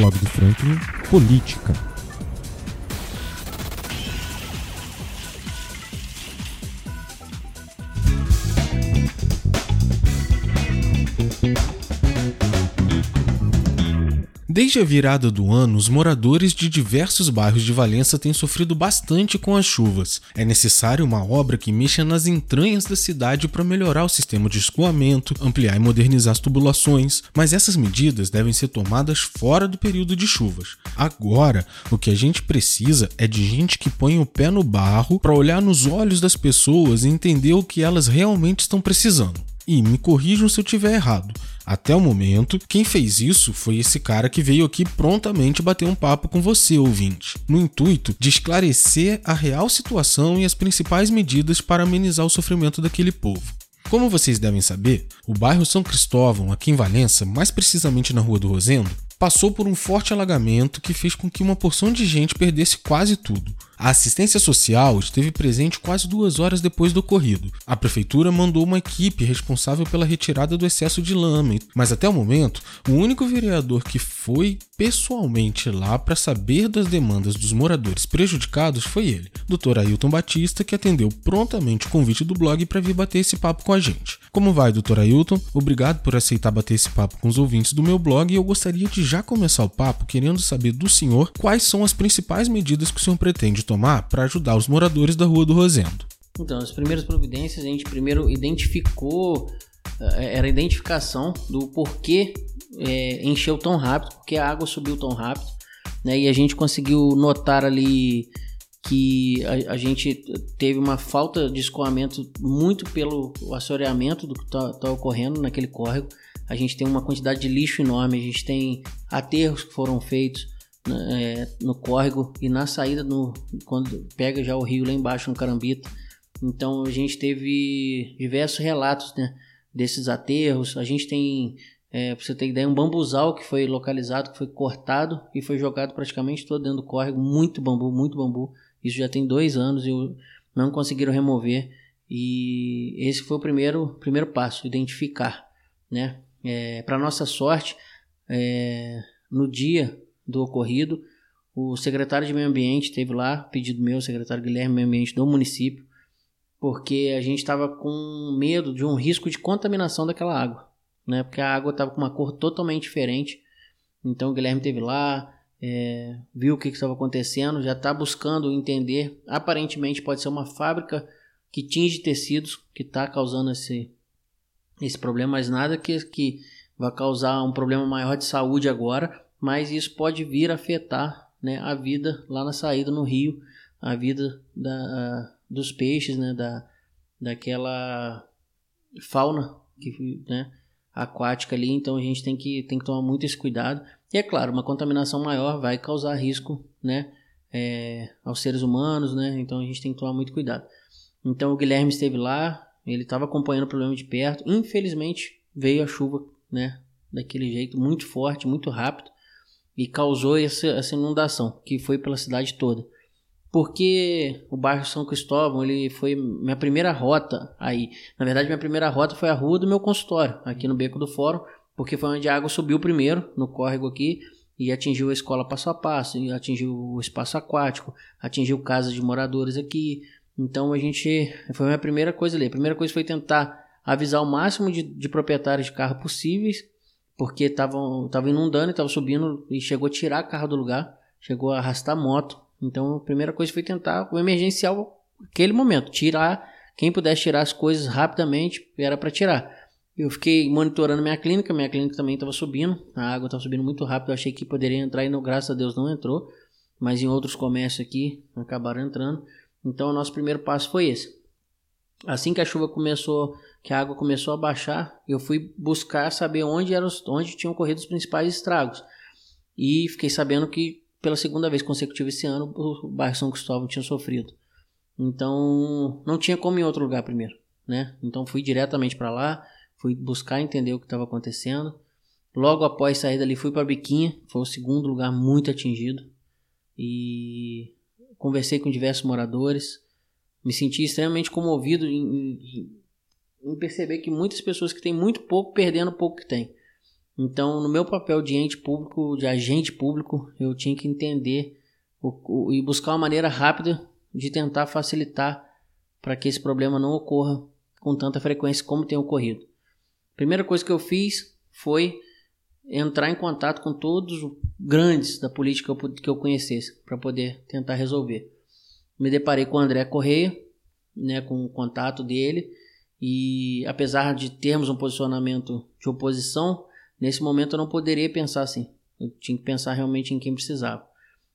blog do Franklin, Política. Desde a virada do ano, os moradores de diversos bairros de Valença têm sofrido bastante com as chuvas. É necessário uma obra que mexa nas entranhas da cidade para melhorar o sistema de escoamento, ampliar e modernizar as tubulações, mas essas medidas devem ser tomadas fora do período de chuvas. Agora, o que a gente precisa é de gente que põe o pé no barro para olhar nos olhos das pessoas e entender o que elas realmente estão precisando. E me corrijam se eu estiver errado. Até o momento, quem fez isso foi esse cara que veio aqui prontamente bater um papo com você, ouvinte, no intuito de esclarecer a real situação e as principais medidas para amenizar o sofrimento daquele povo. Como vocês devem saber, o bairro São Cristóvão, aqui em Valença, mais precisamente na Rua do Rosendo, passou por um forte alagamento que fez com que uma porção de gente perdesse quase tudo. A assistência social esteve presente quase duas horas depois do ocorrido. A prefeitura mandou uma equipe responsável pela retirada do excesso de lama, mas até o momento, o único vereador que foi pessoalmente lá para saber das demandas dos moradores prejudicados foi ele, Dr. Ailton Batista, que atendeu prontamente o convite do blog para vir bater esse papo com a gente. Como vai, Dr. Ailton? Obrigado por aceitar bater esse papo com os ouvintes do meu blog e eu gostaria de já começar o papo querendo saber do senhor quais são as principais medidas que o senhor pretende tomar para ajudar os moradores da Rua do Rosendo? Então, as primeiras providências a gente primeiro identificou, eh, era a identificação do porquê é, encheu tão rápido, porque a água subiu tão rápido, né? E a gente conseguiu notar ali que a, a gente teve uma falta de escoamento muito pelo assoreamento do que está tá ocorrendo naquele córrego. A gente tem uma quantidade de lixo enorme, a gente tem aterros que foram feitos, é, no córrego e na saída no, quando pega já o rio lá embaixo no Carambita. Então a gente teve diversos relatos né, desses aterros. A gente tem, é, pra você ter ideia, um bambuzal que foi localizado, que foi cortado e foi jogado praticamente todo dentro do córrego. Muito bambu, muito bambu. Isso já tem dois anos e não conseguiram remover. E esse foi o primeiro, primeiro passo, identificar. Né? É, Para nossa sorte, é, no dia do ocorrido. O secretário de Meio Ambiente esteve lá, pedido meu, o secretário Guilherme Meio Ambiente do município, porque a gente estava com medo de um risco de contaminação daquela água, né? Porque a água estava com uma cor totalmente diferente. Então o Guilherme esteve lá, é, viu o que estava acontecendo, já está buscando entender. Aparentemente pode ser uma fábrica que tinge tecidos que está causando esse, esse problema, mas nada que, que vai causar um problema maior de saúde agora mas isso pode vir a afetar né, a vida lá na saída no rio, a vida da, dos peixes, né, da, daquela fauna que, né, aquática ali, então a gente tem que, tem que tomar muito esse cuidado. E é claro, uma contaminação maior vai causar risco né, é, aos seres humanos, né, então a gente tem que tomar muito cuidado. Então o Guilherme esteve lá, ele estava acompanhando o problema de perto, infelizmente veio a chuva né, daquele jeito muito forte, muito rápido, e causou essa, essa inundação que foi pela cidade toda. Porque o bairro São Cristóvão ele foi minha primeira rota aí. Na verdade, minha primeira rota foi a rua do meu consultório, aqui no Beco do Fórum, porque foi onde a água subiu primeiro, no córrego aqui, e atingiu a escola passo a passo, atingiu o espaço aquático, atingiu casa de moradores aqui. Então a gente. Foi a minha primeira coisa ali. A primeira coisa foi tentar avisar o máximo de, de proprietários de carro possíveis porque estavam tava inundando e estava subindo e chegou a tirar carro do lugar, chegou a arrastar moto. Então a primeira coisa foi tentar o emergencial aquele momento, tirar quem pudesse tirar as coisas rapidamente era para tirar. Eu fiquei monitorando minha clínica, minha clínica também estava subindo, a água estava subindo muito rápido, eu achei que poderia entrar e não, graças a Deus não entrou, mas em outros comércios aqui acabaram entrando. Então o nosso primeiro passo foi esse. Assim que a chuva começou que a água começou a baixar, eu fui buscar saber onde, eram, onde tinham ocorrido os principais estragos. E fiquei sabendo que pela segunda vez consecutiva esse ano o bairro São Cristóvão tinha sofrido. Então não tinha como ir em outro lugar primeiro, né? Então fui diretamente para lá, fui buscar entender o que estava acontecendo. Logo após sair dali fui para Biquinha, foi o segundo lugar muito atingido e conversei com diversos moradores. Me senti extremamente comovido em, em em perceber que muitas pessoas que têm muito pouco perdendo pouco que têm. Então, no meu papel de ente público, de agente público, eu tinha que entender o, o, e buscar uma maneira rápida de tentar facilitar para que esse problema não ocorra com tanta frequência como tem ocorrido. Primeira coisa que eu fiz foi entrar em contato com todos os grandes da política que eu conhecesse para poder tentar resolver. Me deparei com o André Correia, né, com o contato dele, e apesar de termos um posicionamento de oposição, nesse momento eu não poderia pensar assim. Eu tinha que pensar realmente em quem precisava.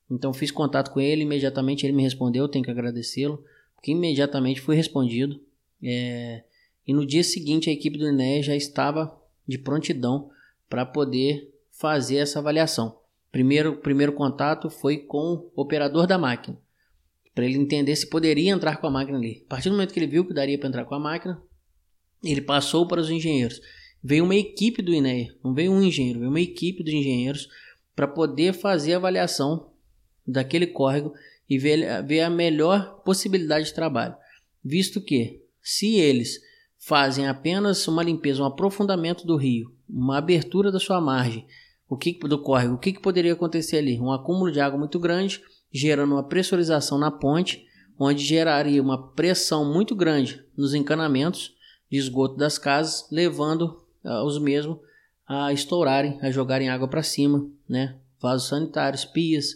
Então fiz contato com ele, imediatamente ele me respondeu, tenho que agradecê-lo, porque imediatamente fui respondido. É, e no dia seguinte a equipe do INEA já estava de prontidão para poder fazer essa avaliação. Primeiro, primeiro contato foi com o operador da máquina, para ele entender se poderia entrar com a máquina ali. A partir do momento que ele viu que daria para entrar com a máquina, ele passou para os engenheiros. Veio uma equipe do INEA, não veio um engenheiro, veio uma equipe de engenheiros para poder fazer a avaliação daquele córrego e ver, ver a melhor possibilidade de trabalho. Visto que, se eles fazem apenas uma limpeza, um aprofundamento do rio, uma abertura da sua margem, o que do córrego, o que, que poderia acontecer ali? Um acúmulo de água muito grande, gerando uma pressurização na ponte, onde geraria uma pressão muito grande nos encanamentos de esgoto das casas, levando uh, os mesmos a estourarem, a jogarem água para cima, né? Vasos sanitários, pias,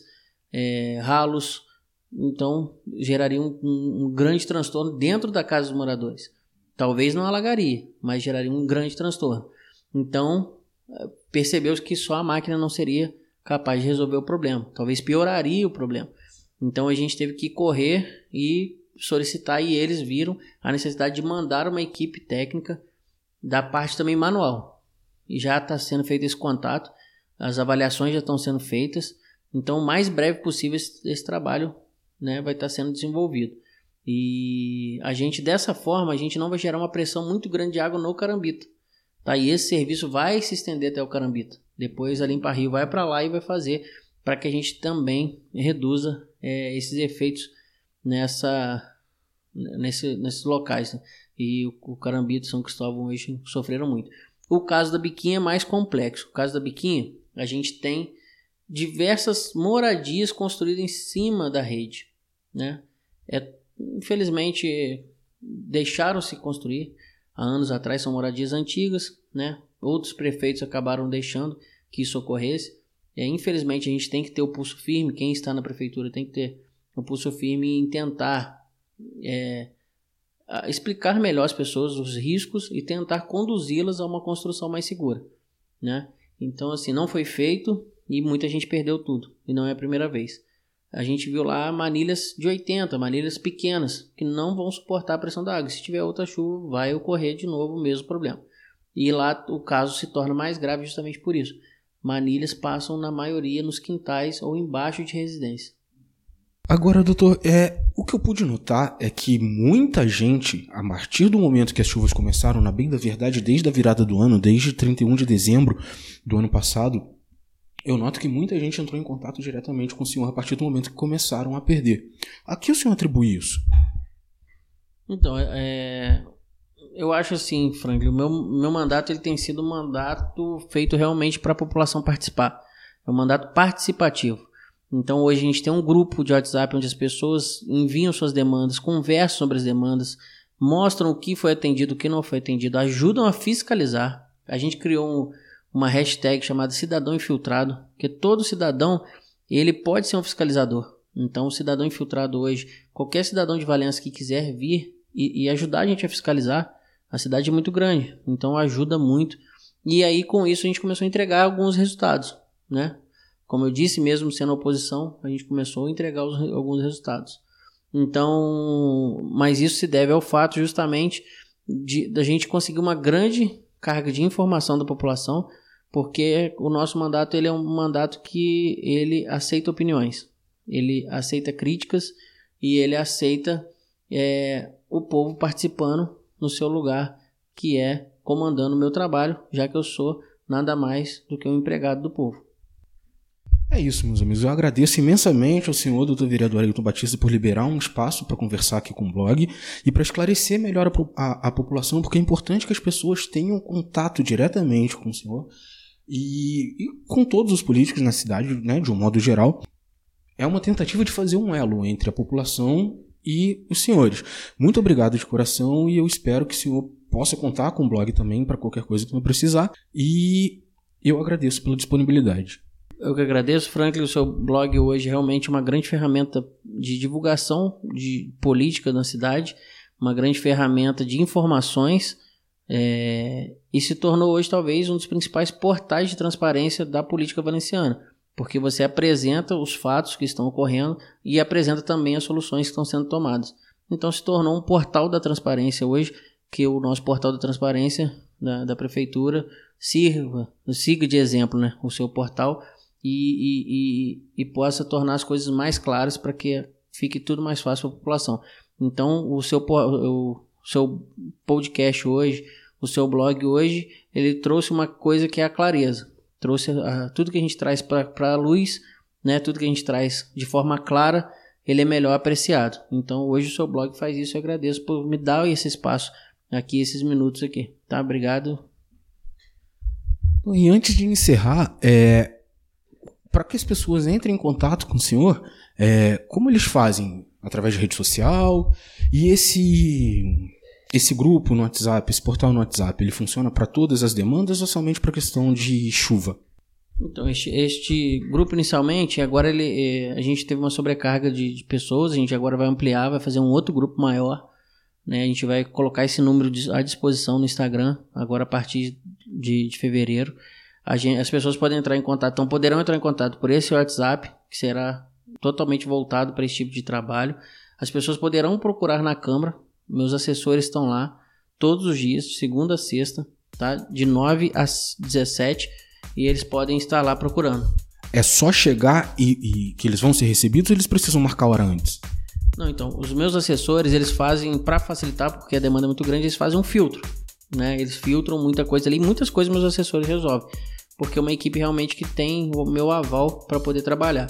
é, ralos, então geraria um, um, um, grande transtorno dentro da casa dos moradores. Talvez não alagaria, mas geraria um grande transtorno. Então percebeu que só a máquina não seria capaz de resolver o problema, talvez pioraria o problema. Então a gente teve que correr e solicitar e eles viram a necessidade de mandar uma equipe técnica da parte também manual. E já está sendo feito esse contato, as avaliações já estão sendo feitas então, o mais breve possível esse, esse trabalho né, vai estar sendo desenvolvido. E a gente, dessa forma, a gente não vai gerar uma pressão muito grande de água no Carambita. Tá? E esse serviço vai se estender até o Carambita. Depois a Limpa Rio vai para lá e vai fazer para que a gente também reduza é, esses efeitos nessa, nesse, nesses locais. Né? E o, o Carambita e São Cristóvão hoje sofreram muito. O caso da Biquinha é mais complexo. O caso da Biquinha, a gente tem diversas moradias construídas em cima da rede, né? É, infelizmente deixaram-se construir há anos atrás são moradias antigas, né? Outros prefeitos acabaram deixando que isso ocorresse. É, infelizmente a gente tem que ter o pulso firme. Quem está na prefeitura tem que ter o pulso firme em tentar é, explicar melhor às pessoas os riscos e tentar conduzi-las a uma construção mais segura, né? Então assim não foi feito e muita gente perdeu tudo, e não é a primeira vez. A gente viu lá manilhas de 80, manilhas pequenas, que não vão suportar a pressão da água. Se tiver outra chuva, vai ocorrer de novo o mesmo problema. E lá o caso se torna mais grave justamente por isso. Manilhas passam na maioria nos quintais ou embaixo de residência. Agora, doutor, é, o que eu pude notar é que muita gente, a partir do momento que as chuvas começaram, na bem da verdade, desde a virada do ano, desde 31 de dezembro do ano passado, eu noto que muita gente entrou em contato diretamente com o senhor a partir do momento que começaram a perder. A que o senhor atribui isso? Então, é, eu acho assim, Franklin, o meu, meu mandato ele tem sido um mandato feito realmente para a população participar. É um mandato participativo. Então hoje a gente tem um grupo de WhatsApp onde as pessoas enviam suas demandas, conversam sobre as demandas, mostram o que foi atendido, o que não foi atendido, ajudam a fiscalizar. A gente criou um uma hashtag chamada cidadão infiltrado, que todo cidadão ele pode ser um fiscalizador. Então, o cidadão infiltrado hoje, qualquer cidadão de Valença que quiser vir e, e ajudar a gente a fiscalizar, a cidade é muito grande, então ajuda muito. E aí, com isso, a gente começou a entregar alguns resultados, né? Como eu disse, mesmo sendo oposição, a gente começou a entregar os, alguns resultados. Então, mas isso se deve ao fato justamente de da gente conseguir uma grande carga de informação da população porque o nosso mandato ele é um mandato que ele aceita opiniões, ele aceita críticas e ele aceita é, o povo participando no seu lugar, que é comandando o meu trabalho, já que eu sou nada mais do que um empregado do povo. É isso, meus amigos. Eu agradeço imensamente ao senhor doutor vereador Ailton Batista por liberar um espaço para conversar aqui com o blog e para esclarecer melhor a, a, a população, porque é importante que as pessoas tenham contato diretamente com o senhor e, e com todos os políticos na cidade, né, de um modo geral, é uma tentativa de fazer um elo entre a população e os senhores. Muito obrigado de coração e eu espero que o senhor possa contar com o blog também para qualquer coisa que não precisar e eu agradeço pela disponibilidade. Eu que agradeço, Franklin. O seu blog hoje é realmente uma grande ferramenta de divulgação de política na cidade, uma grande ferramenta de informações é, e se tornou hoje talvez um dos principais portais de transparência da política valenciana, porque você apresenta os fatos que estão ocorrendo e apresenta também as soluções que estão sendo tomadas. Então se tornou um portal da transparência hoje, que o nosso portal da transparência da, da prefeitura sirva, siga de exemplo né, o seu portal e, e, e, e possa tornar as coisas mais claras para que fique tudo mais fácil para a população. Então, o seu, o seu podcast hoje, o seu blog hoje, ele trouxe uma coisa que é a clareza. Trouxe a, tudo que a gente traz para a luz, né, tudo que a gente traz de forma clara, ele é melhor apreciado. Então, hoje o seu blog faz isso. Eu agradeço por me dar esse espaço aqui, esses minutos aqui. Tá? Obrigado. E antes de encerrar, é, para que as pessoas entrem em contato com o senhor, é, como eles fazem? Através de rede social? E esse esse grupo no WhatsApp, esse portal no WhatsApp, ele funciona para todas as demandas ou somente para questão de chuva? Então, este, este, grupo inicialmente, agora ele, é, a gente teve uma sobrecarga de, de, pessoas, a gente agora vai ampliar, vai fazer um outro grupo maior. Né? A gente vai colocar esse número à disposição no Instagram, agora a partir de, de fevereiro. Gente, as pessoas podem entrar em contato, então poderão entrar em contato por esse WhatsApp, que será totalmente voltado para esse tipo de trabalho. As pessoas poderão procurar na Câmara, meus assessores estão lá todos os dias, de segunda a sexta, tá? de 9 às 17, e eles podem estar lá procurando. É só chegar e, e que eles vão ser recebidos ou eles precisam marcar hora antes? Não, então, os meus assessores, eles fazem, para facilitar, porque a demanda é muito grande, eles fazem um filtro. Né? Eles filtram muita coisa ali, muitas coisas meus assessores resolvem porque é uma equipe realmente que tem o meu aval para poder trabalhar.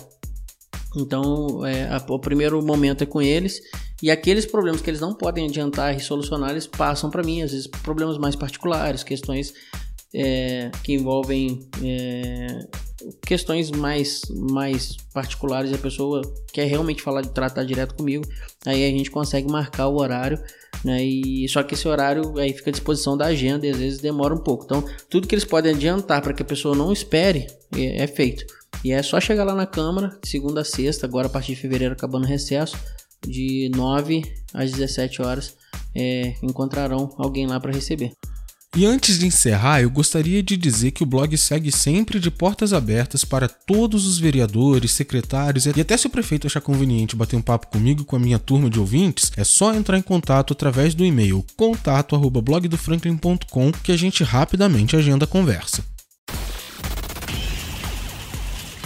Então, é, a, o primeiro momento é com eles e aqueles problemas que eles não podem adiantar e solucionar, eles passam para mim, às vezes problemas mais particulares, questões é, que envolvem é, questões mais, mais particulares, a pessoa quer realmente falar de tratar direto comigo, aí a gente consegue marcar o horário, né? E só que esse horário aí fica à disposição da agenda e às vezes demora um pouco. Então, tudo que eles podem adiantar para que a pessoa não espere é, é, feito. E é só chegar lá na Câmara, segunda a sexta, agora a partir de fevereiro acabando o recesso, de 9 às 17 horas, é, encontrarão alguém lá para receber. E antes de encerrar, eu gostaria de dizer que o blog segue sempre de portas abertas para todos os vereadores, secretários e até se o prefeito achar conveniente bater um papo comigo com a minha turma de ouvintes, é só entrar em contato através do e-mail contato@blogdofranklin.com que a gente rapidamente agenda a conversa.